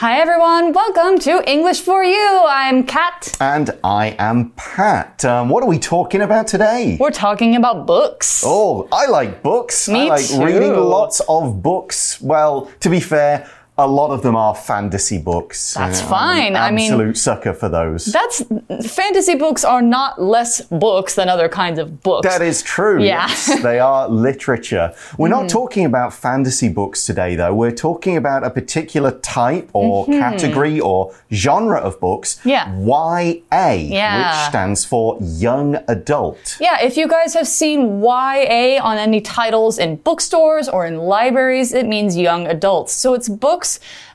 Hi everyone, welcome to English for You. I'm Kat. And I am Pat. Um, what are we talking about today? We're talking about books. Oh, I like books. Me I like too. reading lots of books. Well, to be fair, a lot of them are fantasy books. That's I'm an fine. I mean- absolute sucker for those. That's fantasy books are not less books than other kinds of books. That is true. Yeah. Yes, they are literature. We're not hmm. talking about fantasy books today, though. We're talking about a particular type or mm-hmm. category or genre of books. Yeah. YA, Yeah. which stands for young adult. yeah, if you guys have seen YA on any titles in bookstores or in libraries, it means young adults. So it's books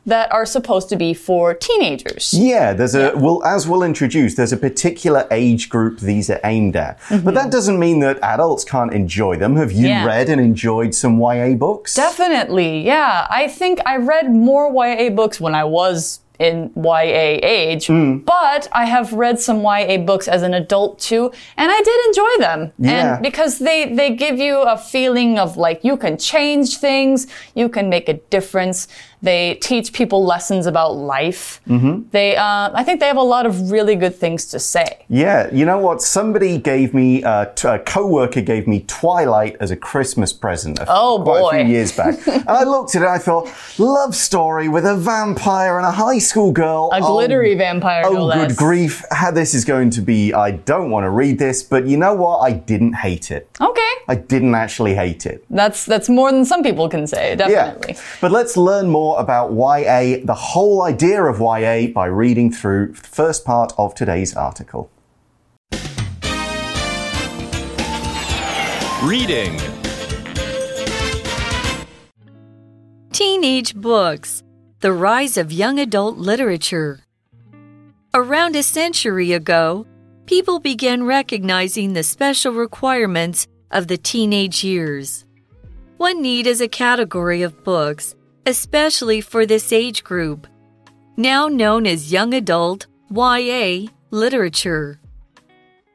that are supposed to be for teenagers. Yeah, there's a well as we'll introduce, there's a particular age group these are aimed at. But that doesn't mean that adults can't enjoy them. Have you Yeah. read and enjoyed some YA books? Definitely, yeah. I think I read more YA books when I was in YA age, Hmm. but I have read some YA books as an adult too, and I did enjoy them. Yeah. And because they they give you a feeling of like you can change things, you can make a difference. They teach people lessons about life. Mm-hmm. They, uh, I think they have a lot of really good things to say. Yeah, you know what? Somebody gave me, uh, t- a co-worker gave me Twilight as a Christmas present. a- Oh, quite a boy. few years back. and I looked at it, I thought, love story with a vampire and a high school girl. A Oh, glittery vampire, no Oh, less. good grief! How this is going to be? I don't want to read this, but you know what? I didn't hate it. Okay, I didn't actually hate it. that's that's more than some people can say. Definitely. Yeah. But let's learn more about YA, the whole idea of YA, by reading through the first part of today's article. Reading. Teenage Books The Rise of Young Adult Literature. Around a century ago, people began recognizing the special requirements of the teenage years. One need is a category of books, especially for this age group, now known as young adult YA literature.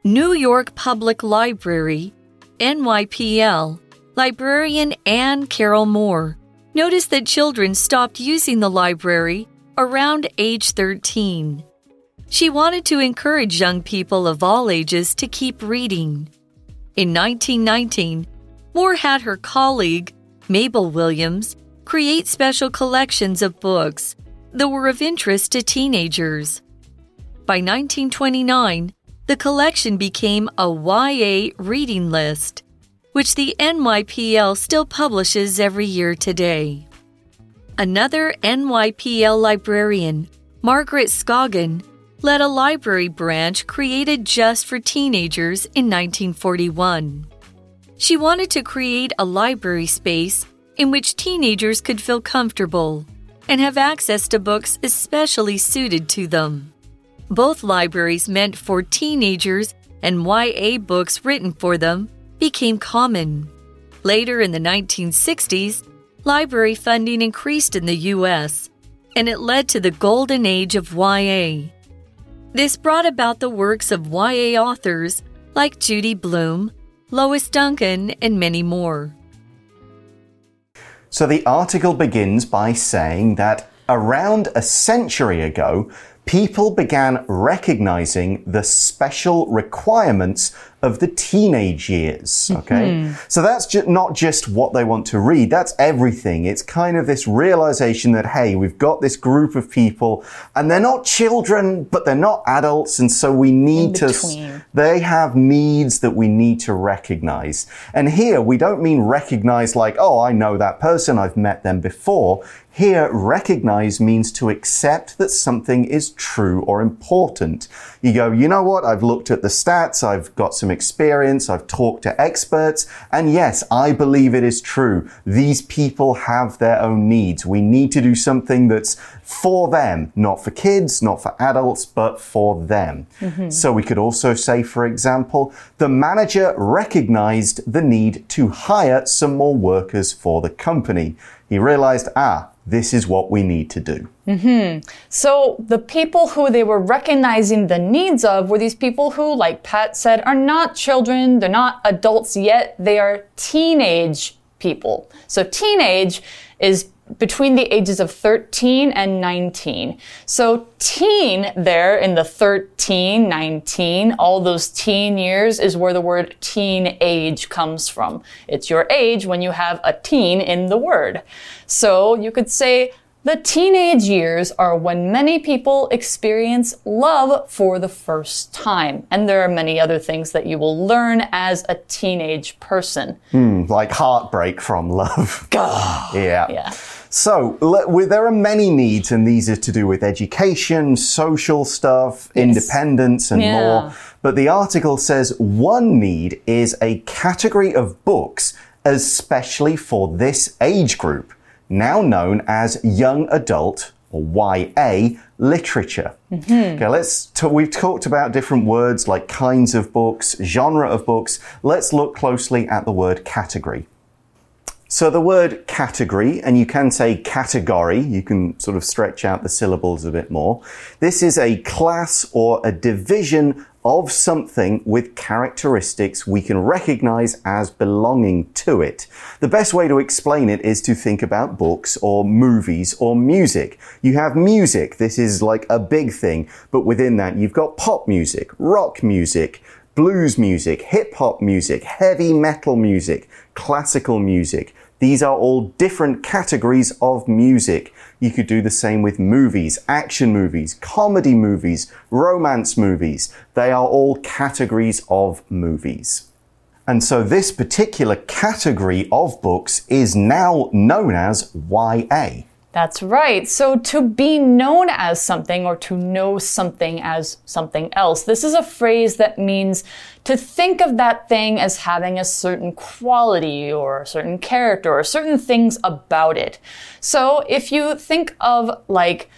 New York Public Library, NYPL, librarian Anne Carroll Moore noticed that children stopped using the library around age 13. She wanted to encourage young people of all ages to keep reading. In 1919, Moore had her colleague, Mabel Williams, create special collections of books that were of interest to teenagers. By 1929, the collection became a YA reading list, which the NYPL still publishes every year today. Another NYPL librarian, Margaret Scoggin, led a library branch created just for teenagers in 1941. She wanted to create a library space in which teenagers could feel comfortable and have access to books especially suited to them. Both libraries meant for teenagers and YA books written for them became common. Later in the 1960s, library funding increased in the U.S., and it led to the golden age of YA. This brought about the works of YA authors like Judy Blume, Lois Duncan, and many more. So the article begins by saying that around a century ago, people began recognizing the special requirements of the teenage years. Okay. Hmm. So that's ju- not just what they want to read. That's everything. It's kind of this realization that, hey, we've got this group of people and they're not children, but they're not adults. And so we need to, they have needs that we need to recognize. And here we don't mean recognize like, oh, I know that person, I've met them before. Here, recognize means to accept that something is true or important. You go, you know what? I've looked at the stats, I've got some experience, I've talked to experts, and yes, I believe it is true. These people have their own needs. We need to do something that's for them, not for kids, not for adults, but for them. So we could also say, for example, the manager recognized the need to hire some more workers for the company. He realized, ah, this is what we need to do. So the people who they were recognizing the needs of were these people who, like Pat said, are not children, they're not adults yet, they are teenage people. So teenage is between the ages of 13 and 19. So teen there in the 13, 19, all those teen years is where the word teenage comes from. It's your age when you have a teen in the word. So you could say the teenage years are when many people experience love for the first time. And there are many other things that you will learn as a teenage person. Hmm, like heartbreak from love. yeah. Yeah. So, there are many needs, and these are to do with education, social stuff, independence, and Yeah. more. But the article says one need is a category of books especially for this age group, now known as young adult or YA literature. Mm-hmm. Okay, let's we've talked about different words like kinds of books, genre of books. Let's look closely at the word category. So the word category, and you can say category, you can sort of stretch out the syllables a bit more. This is a class or a division of something with characteristics we can recognize as belonging to it. The best way to explain it is to think about books or movies or music. You have music, this is like a big thing, but within that you've got pop music, rock music, blues music, hip hop music, heavy metal music, classical music. These are all different categories of music. You could do the same with movies, action movies, comedy movies, romance movies. They are all categories of movies. And so this particular category of books is now known as YA. That's right. So to be known as something or to know something as something else, this is a phrase that means to think of that thing as having a certain quality or a certain character or certain things about it. So if you think of like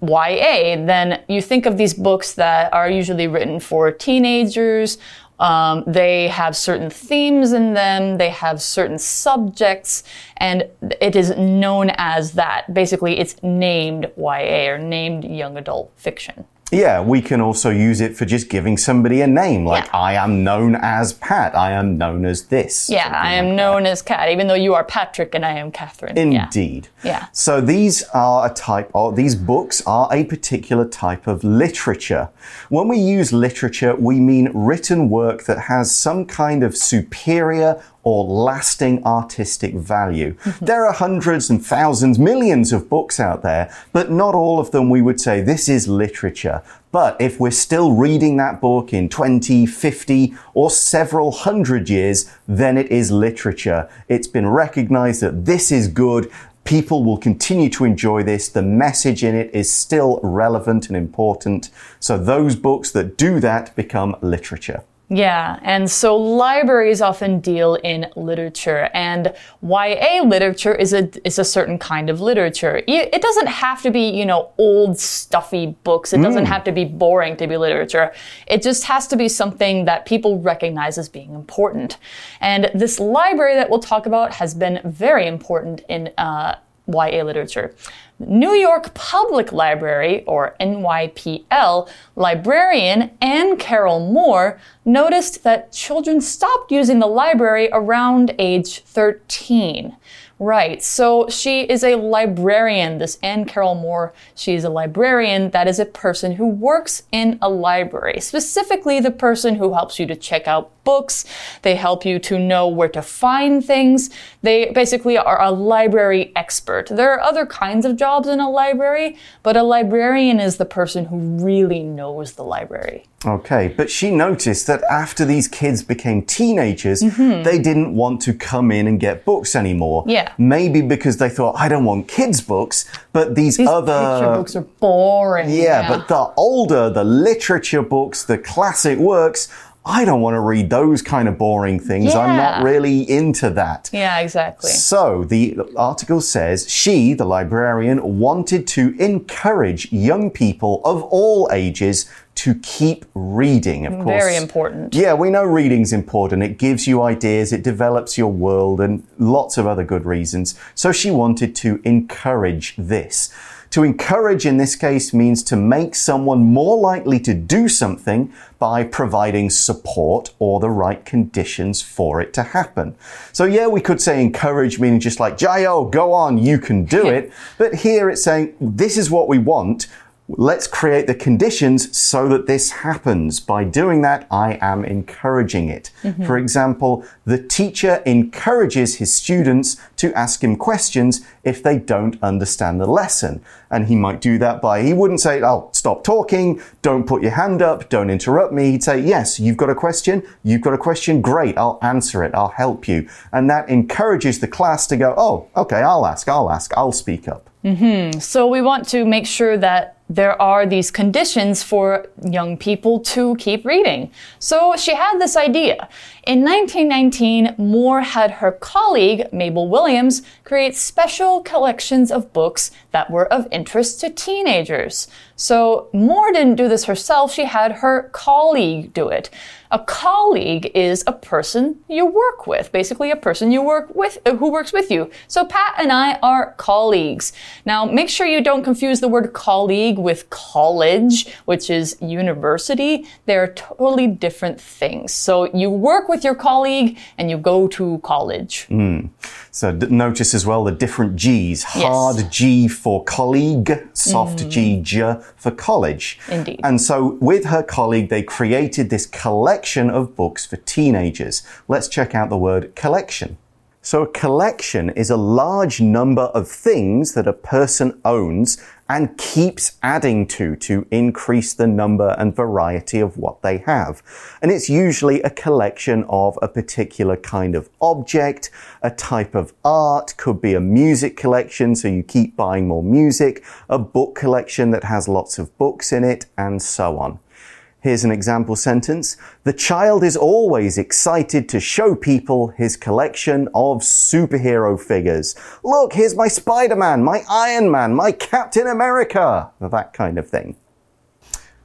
YA, then you think of these books that are usually written for teenagers. Um, they have certain themes in them, they have certain subjects, and it is known as that. Basically, it's named YA or named young adult fiction. Yeah, we can also use it for just giving somebody a name, like Yeah. I am known as Pat, I am known as this. Yeah, I am like known as Kat, even though you are Patrick and I am Catherine. Yeah. Indeed. Yeah. So these are a type of, these books are a particular type of literature. When we use literature, we mean written work that has some kind of superior or lasting artistic value. there are hundreds and thousands, millions of books out there, but not all of them we would say this is literature. But if we're still reading that book in 20, 50, or several hundred years, then it is literature. It's been recognized that this is good. People will continue to enjoy this. The message in it is still relevant and important. So those books that do that become literature. Yeah, and so libraries often deal in literature, and YA literature is a is a certain kind of literature. It doesn't have to be, you know, old stuffy books. It doesn't have to be boring to be literature. It just has to be something that people recognize as being important. And this library that we'll talk about has been very important in uh, YA literature. New York Public Library, or NYPL, librarian Anne Carroll Moore noticed that children stopped using the library around age 13. Right, so she is a librarian, this Anne Carroll Moore. She is a librarian that is a person who works in a library, specifically the person who helps you to check out books. They help you to know where to find things. They basically are a library expert. There are other kinds of jobs in a library, but a librarian is the person who really knows the library. Okay, but she noticed that after these kids became teenagers, mm-hmm. they didn't want to come in and get books anymore. Yeah. Maybe because they thought, I don't want kids' books, but these, These other. books are boring. Yeah, but the older, the literature books, the classic works, I don't want to read those kind of boring things. I'm not really into that. yeah, exactly. So the article says she, the librarian, wanted to encourage young people of all ages to keep reading. Of course, Very important. Yeah, we know reading's important. It gives you ideas, it develops your world, and lots of other good reasons. So she wanted to encourage this. To encourage in this case means to make someone more likely to do something by providing support or the right conditions for it to happen. So yeah, we could say encourage meaning just like, Jayo, go on, you can do it. But here it's saying, this is what we want let's create the conditions so that this happens. By doing that, I am encouraging it. Mm -hmm. For example, the teacher encourages his students to ask him questions if they don't understand the lesson. And he might do that by, he wouldn't say, oh, stop talking, don't put your hand up, don't interrupt me. He'd say, yes, you've got a question, you've got a question, great, I'll answer it, I'll help you. And that encourages the class to go, oh, okay, I'll ask, I'll ask, I'll speak up. Mm -hmm. So we want to make sure that there are these conditions for young people to keep reading. So she had this idea. In 1919, Moore had her colleague, Mabel Williams, create special collections of books that were of interest to teenagers. So Moore didn't do this herself, she had her colleague do it. A colleague is a person you work with, basically a person you work with uh, who works with you. So Pat and I are colleagues. Now, make sure you don't confuse the word colleague with college, which is university. They're totally different things. So you work with your colleague and you go to college. Mm. So notice as well the different G's. Hard yes. G for colleague, soft mm. G, J for college. Indeed. And so with her colleague, they created this collection of books for teenagers. Let's check out the word collection. So a collection is a large number of things that a person owns and keeps adding to to increase the number and variety of what they have. And it's usually a collection of a particular kind of object, a type of art, could be a music collection, so you keep buying more music, a book collection that has lots of books in it, and so on. Here's an example sentence. The child is always excited to show people his collection of superhero figures. Look, here's my Spider-Man, my Iron Man, my Captain America, that kind of thing.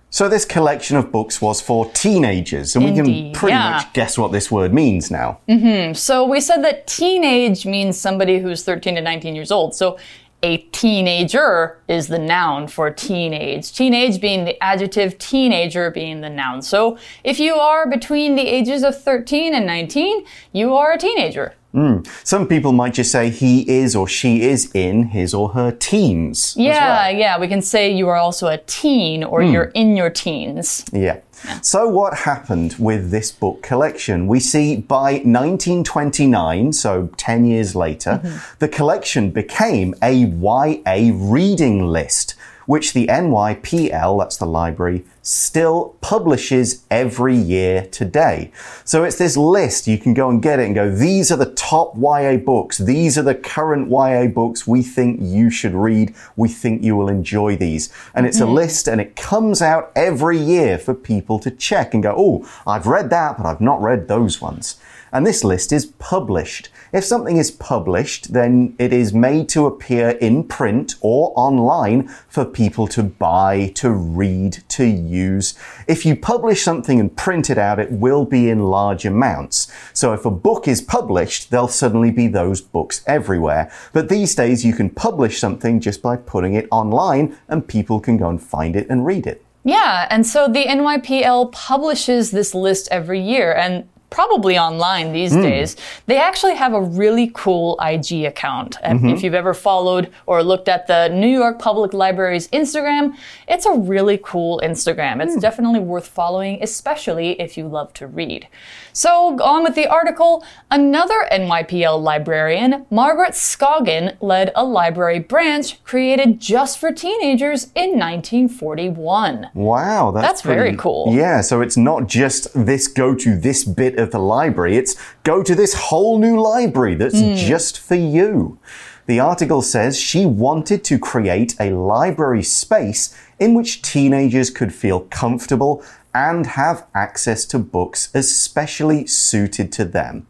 So this collection of books was for teenagers, and Indeed, we can pretty yeah. much guess what this word means now. Mm -hmm. So we said that teenage means somebody who's 13 to 19 years old. So a teenager is the noun for teenage. Teenage being the adjective, teenager being the noun. So if you are between the ages of 13 and 19, you are a teenager. Mm. Some people might just say he is or she is in his or her teens. Yeah, well. yeah. We can say you are also a teen or mm. you're in your teens. Yeah. So, what happened with this book collection? We see by 1929, so 10 years later, mm -hmm. the collection became a YA reading list which the NYPL, that's the library, still publishes every year today. So it's this list. You can go and get it and go, these are the top YA books. These are the current YA books we think you should read. We think you will enjoy these. And it's mm -hmm. a mm-hmm. list and it comes out every year for people to check and go, oh, I've read that, but I've not read those ones and this list is published. If something is published, then it is made to appear in print or online for people to buy, to read, to use. If you publish something and print it out, it will be in large amounts. So if a book is published, there'll suddenly be those books everywhere. But these days, you can publish something just by putting it online and people can go and find it and read it. Yeah, and so the NYPL publishes this list every year, and probably online these mm. days, they actually have a really cool IG account. Mm -hmm. If you've ever followed or looked at the New York Public Library's Instagram, it's a really cool Instagram. It's mm. definitely worth following, especially if you love to read. So, on with the article, another NYPL librarian, Margaret Scoggin, led a library branch created just for teenagers in 1941. Wow, that's, that's pretty, very cool. Yeah, so it's not just this go to this bit of the library. It's go to this whole new library that's mm. just for you. The article says she wanted to create a library space in which teenagers could feel comfortable and have access to books especially suited to them.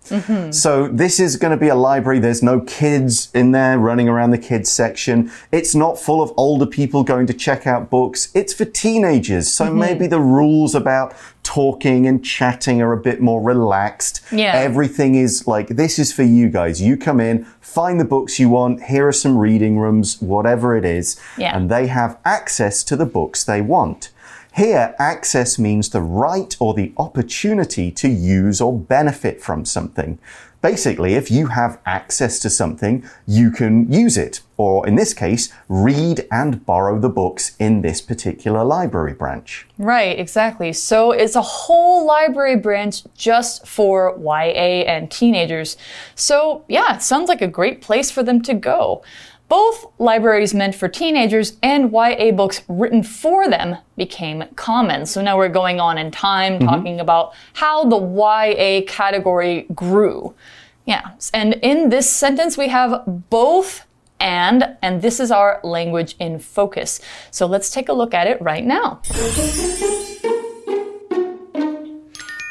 So this is going to be a library. There's no kids in there running around the kids section. It's not full of older people going to check out books. It's for teenagers. So maybe the rules about talking and chatting are a bit more relaxed. Yeah. Everything is like, this is for you guys. You come in, find the books you want. Here are some reading rooms, whatever it is. Yeah. And they have access to the books they want. Here, access means the right or the opportunity to use or benefit from something. Basically, if you have access to something, you can use it. Or in this case, read and borrow the books in this particular library branch. Right, exactly. So it's a whole library branch just for YA and teenagers. So, yeah, it sounds like a great place for them to go. Both libraries meant for teenagers and YA books written for them became common. So now we're going on in time mm-hmm. talking about how the YA category grew. Yeah, and in this sentence we have both and, and this is our language in focus. So let's take a look at it right now.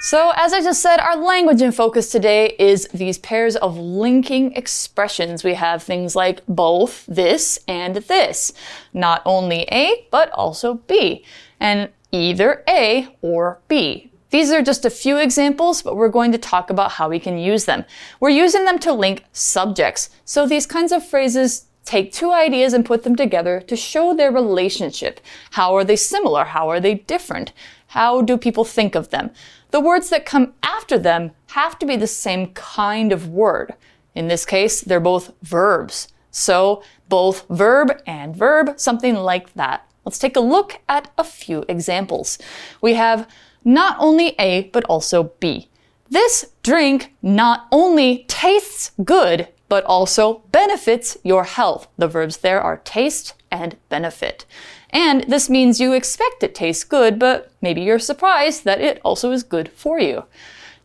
So, as I just said, our language in focus today is these pairs of linking expressions. We have things like both this and this. Not only A, but also B. And either A or B. These are just a few examples, but we're going to talk about how we can use them. We're using them to link subjects. So, these kinds of phrases take two ideas and put them together to show their relationship. How are they similar? How are they different? How do people think of them? The words that come after them have to be the same kind of word. In this case, they're both verbs. So, both verb and verb, something like that. Let's take a look at a few examples. We have not only A, but also B. This drink not only tastes good, but also benefits your health. The verbs there are taste and benefit. And this means you expect it tastes good, but maybe you're surprised that it also is good for you.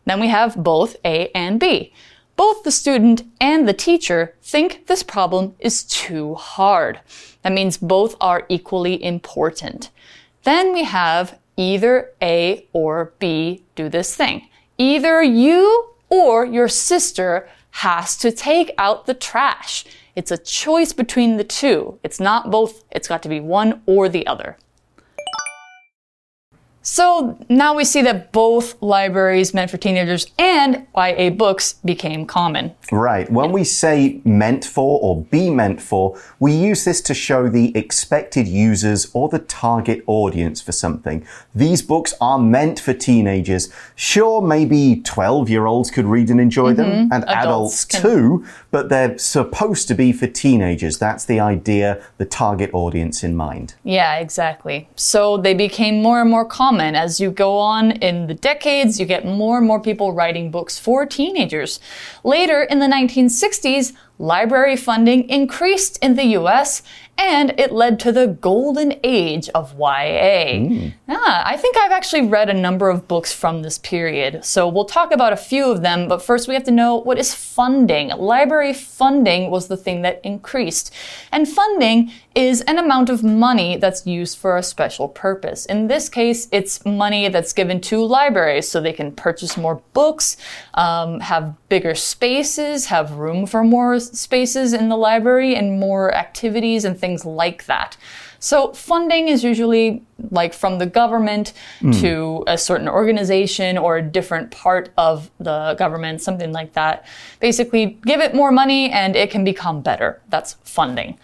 Then we have both A and B. Both the student and the teacher think this problem is too hard. That means both are equally important. Then we have either A or B do this thing. Either you or your sister has to take out the trash. It's a choice between the two. It's not both, it's got to be one or the other. So now we see that both libraries meant for teenagers and YA books became common. Right. When we say meant for or be meant for, we use this to show the expected users or the target audience for something. These books are meant for teenagers. Sure, maybe 12 year olds could read and enjoy them, mm-hmm. and adults, Adults too, but they're supposed to be for teenagers. That's the idea, the target audience in mind. Yeah, exactly. So they became more and more common. As you go on in the decades, you get more and more people writing books for teenagers. Later in the 1960s, library funding increased in the US and it led to the golden age of YA. Ah, I think I've actually read a number of books from this period, so we'll talk about a few of them, but first we have to know what is funding. Library funding was the thing that increased. And funding is an amount of money that's used for a special purpose. In this case, it's money that's given to libraries so they can purchase more books, um, have bigger spaces, have room for more spaces in the library, and more activities and things like that. So funding is usually like from the government hmm. to a certain organization or a different part of the government, something like that. Basically, give it more money and it can become better. That's funding.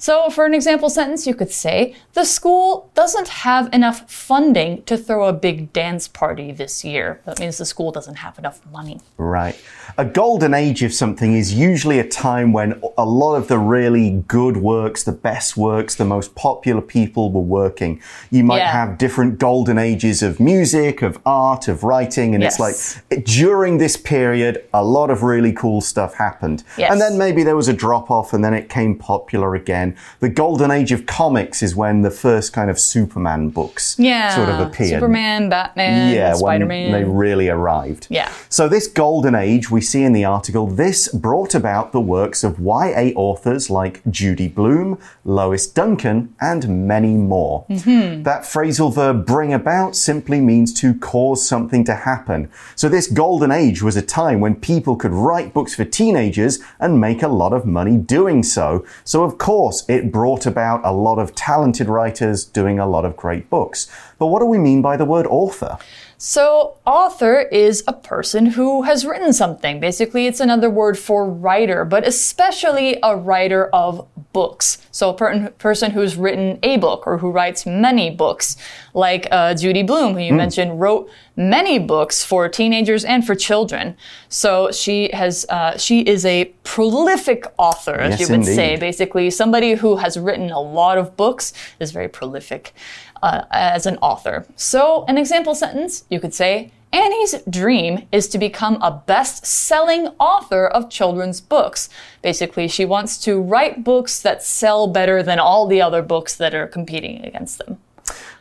So, for an example sentence, you could say, The school doesn't have enough funding to throw a big dance party this year. That means the school doesn't have enough money. Right. A golden age of something is usually a time when a lot of the really good works, the best works, the most popular people were working. You might Yeah. have different golden ages of music, of art, of writing, and it's like during this period, a lot of really cool stuff happened. Yes. And then maybe there was a drop off and then it came popular again. The golden age of comics is when the first kind of Superman books Yeah. sort of appeared. Superman, Batman, yeah, Spider when they really arrived. Yeah. So this golden age we see in the article, this brought about the works of YA authors like Judy Blume, Lois Duncan, and many more. Mm-hmm. That phrasal verb bring about simply means to cause something to happen. So this golden age was a time when people could write books for teenagers and make a lot of money doing so. So of course it brought about a lot of talented writers doing a lot of great books. But what do we mean by the word author? So, author is a person who has written something. Basically, it's another word for writer, but especially a writer of books. So, a per person who's written a book or who writes many books, like uh, Judy Blume, who you mentioned, wrote many books for teenagers and for children. So, she has uh, she is a prolific author, as Yes, you would say. Basically, somebody who has written a lot of books is very prolific uh, as an author. So, an example sentence, you could say, Annie's dream is to become a best selling author of children's books. Basically, she wants to write books that sell better than all the other books that are competing against them.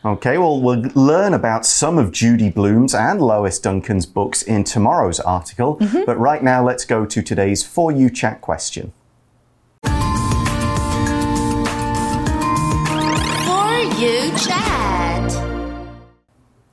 Okay, well, we'll learn about some of Judy Blume's and Lois Duncan's books in tomorrow's article. But right now, let's go to today's For You Chat question. For you chat.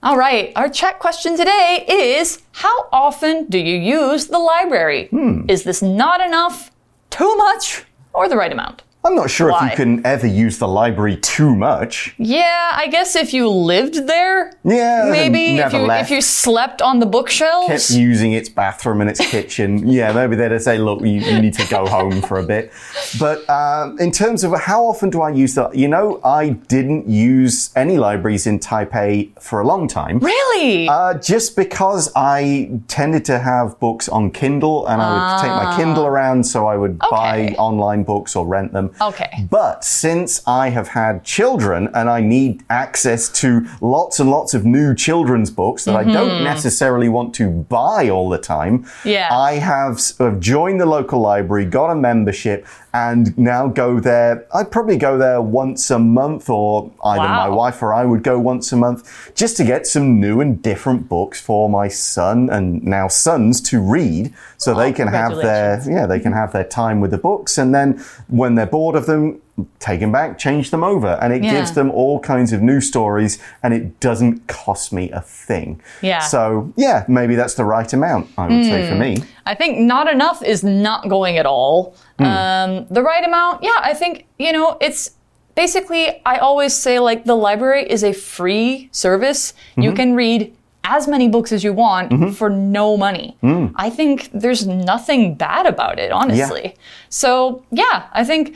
All right, our chat question today is How often do you use the library? Hmm. Is this not enough, too much, or the right amount? I'm not sure if you can ever use the library too much. Yeah, I guess if you lived there, Yeah, maybe if you if you slept on the bookshelves. kept using its bathroom and its kitchen. Yeah, maybe they'd say, look, you, you need to go home for a bit. But um, in terms of how often do I use that? You know, I didn't use any libraries in Taipei for a long time. Really? Uh, just because I tended to have books on Kindle and I would take my Kindle around, so I would buy Ah. Online books or rent them. Okay. But since I have had children and I need access to lots and lots of new children's books that I don't necessarily want to buy all the time, Mm-hmm. Yeah. I have sort of joined the local library, got a membership, and now go there. I'd probably go there once a month, or either my wife or I would go once a month just to get some new and different books for my son and now sons to read so they can have their yeah they can have their time with the books and then when they're bored of them take them back change them over and it Yeah. gives them all kinds of new stories and it doesn't cost me a thing Yeah. Hmm. so yeah maybe that's the right amount i would say for me I think not enough is not going at all. Hmm. Um, the right amount, yeah, I think, you know, it's basically, I always say like the library is a free service. You Mm-hmm. can read as many books as you want for no money. Mm. I think there's nothing bad about it, honestly. So, yeah, I think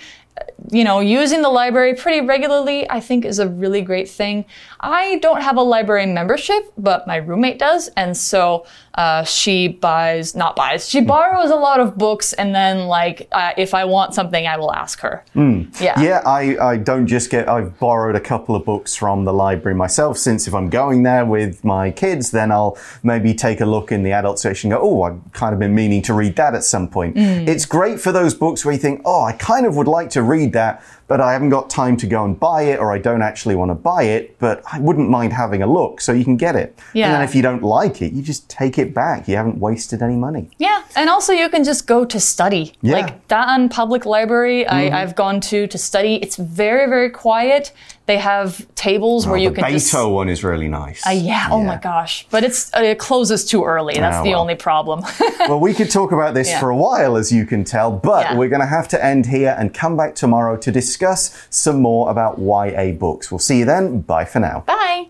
you know, using the library pretty regularly, I think is a really great thing. I don't have a library membership, but my roommate does. And so uh, she buys, not buys, she borrows a lot of books. And then, like, uh, if I want something, I will ask her. Yeah. Yeah, I, I don't just get, I've borrowed a couple of books from the library myself, since if I'm going there with my kids, then I'll maybe take a look in the adult section and go, oh, I've kind of been meaning to read that at some point. It's great for those books where you think, oh, I kind of would like to read that, but I haven't got time to go and buy it, or I don't actually want to buy it, but I wouldn't mind having a look, so you can get it. And then if you don't like it, you just take it back. You haven't wasted any money. Yeah, and also you can just go to study. Yeah. Like Da'an Public Library, I, mm-hmm. I've gone to to study. It's very, very quiet. They have tables where you Oh, the can Beitou just. one is really nice. Uh, yeah, oh my gosh. But it's uh, it closes too early. That's Ah, the well. only problem. well, we could talk about this Yeah. for a while, as you can tell, but Yeah. we're going to have to end here and come back tomorrow to discuss some more about YA books. We'll see you then. Bye for now. Bye.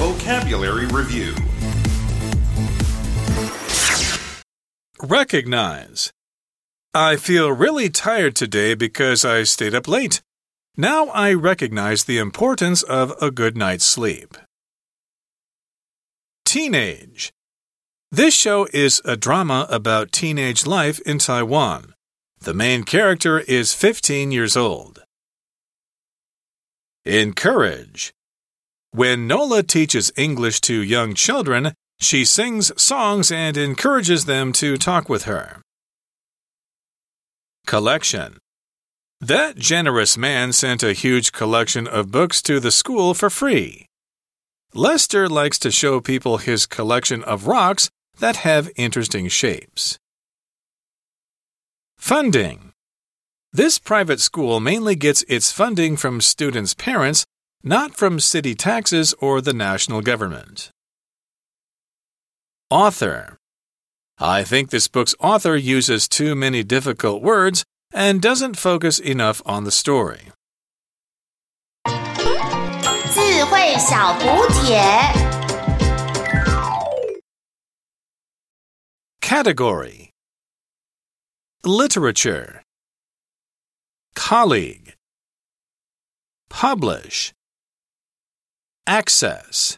Vocabulary Review Recognize. I feel really tired today because I stayed up late. Now I recognize the importance of a good night's sleep. Teenage. This show is a drama about teenage life in Taiwan. The main character is 15 years old. Encourage. When Nola teaches English to young children, she sings songs and encourages them to talk with her. Collection. That generous man sent a huge collection of books to the school for free. Lester likes to show people his collection of rocks that have interesting shapes. Funding. This private school mainly gets its funding from students' parents, not from city taxes or the national government. Author. I think this book's author uses too many difficult words and doesn't focus enough on the story. 智慧小补帖。 Category Literature Colleague Publish Access